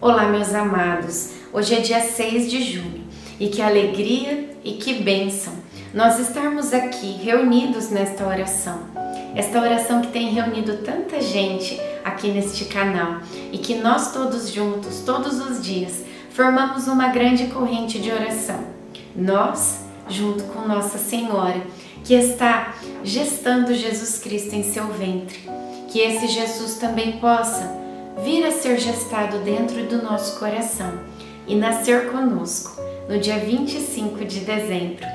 Olá, meus amados. Hoje é dia 6 de junho e que alegria e que bênção nós estarmos aqui reunidos nesta oração. Esta oração que tem reunido tanta gente aqui neste canal e que nós todos juntos, todos os dias, formamos uma grande corrente de oração. Nós, junto com Nossa Senhora, que está gestando Jesus Cristo em seu ventre, que esse Jesus também possa vir a ser gestado dentro do nosso coração e nascer conosco no dia 25 de dezembro.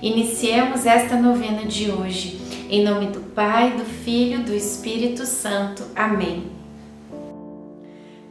Iniciemos esta novena de hoje, em nome do Pai, do Filho do Espírito Santo. Amém.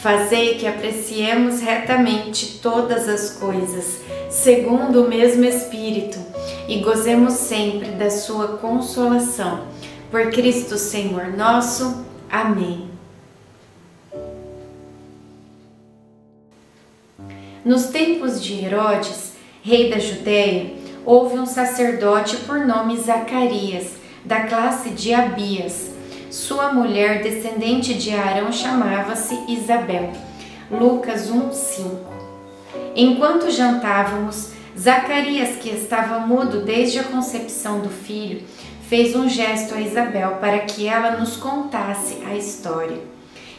Fazei que apreciemos retamente todas as coisas, segundo o mesmo Espírito, e gozemos sempre da sua consolação. Por Cristo Senhor nosso. Amém. Nos tempos de Herodes, rei da Judéia, houve um sacerdote por nome Zacarias, da classe de Abias. Sua mulher, descendente de Arão, chamava-se Isabel. Lucas 1:5. Enquanto jantávamos, Zacarias, que estava mudo desde a concepção do filho, fez um gesto a Isabel para que ela nos contasse a história.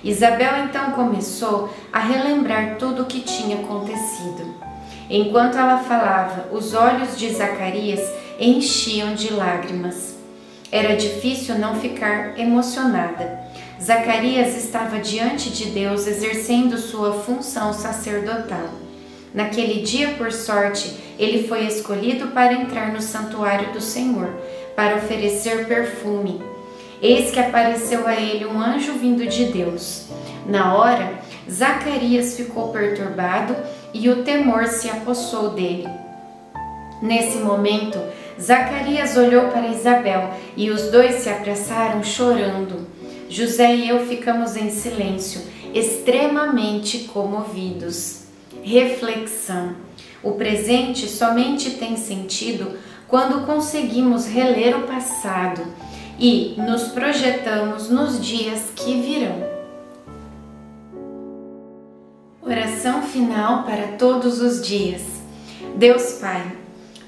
Isabel então começou a relembrar tudo o que tinha acontecido. Enquanto ela falava, os olhos de Zacarias enchiam de lágrimas. Era difícil não ficar emocionada. Zacarias estava diante de Deus exercendo sua função sacerdotal. Naquele dia, por sorte, ele foi escolhido para entrar no santuário do Senhor, para oferecer perfume Eis que apareceu a ele um anjo vindo de Deus. Na hora, Zacarias ficou perturbado e o temor se apossou dele. Nesse momento, Zacarias olhou para Isabel e os dois se apressaram chorando. José e eu ficamos em silêncio, extremamente comovidos. Reflexão: o presente somente tem sentido quando conseguimos reler o passado e nos projetamos nos dias que virão. Oração final para todos os dias. Deus Pai,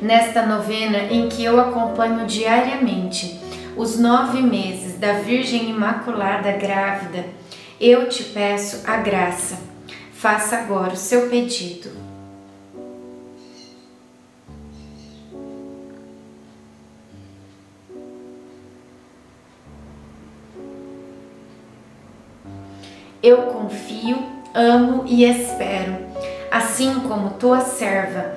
Nesta novena em que eu acompanho diariamente os nove meses da Virgem Imaculada grávida, eu te peço a graça. Faça agora o seu pedido. Eu confio, amo e espero, assim como tua serva,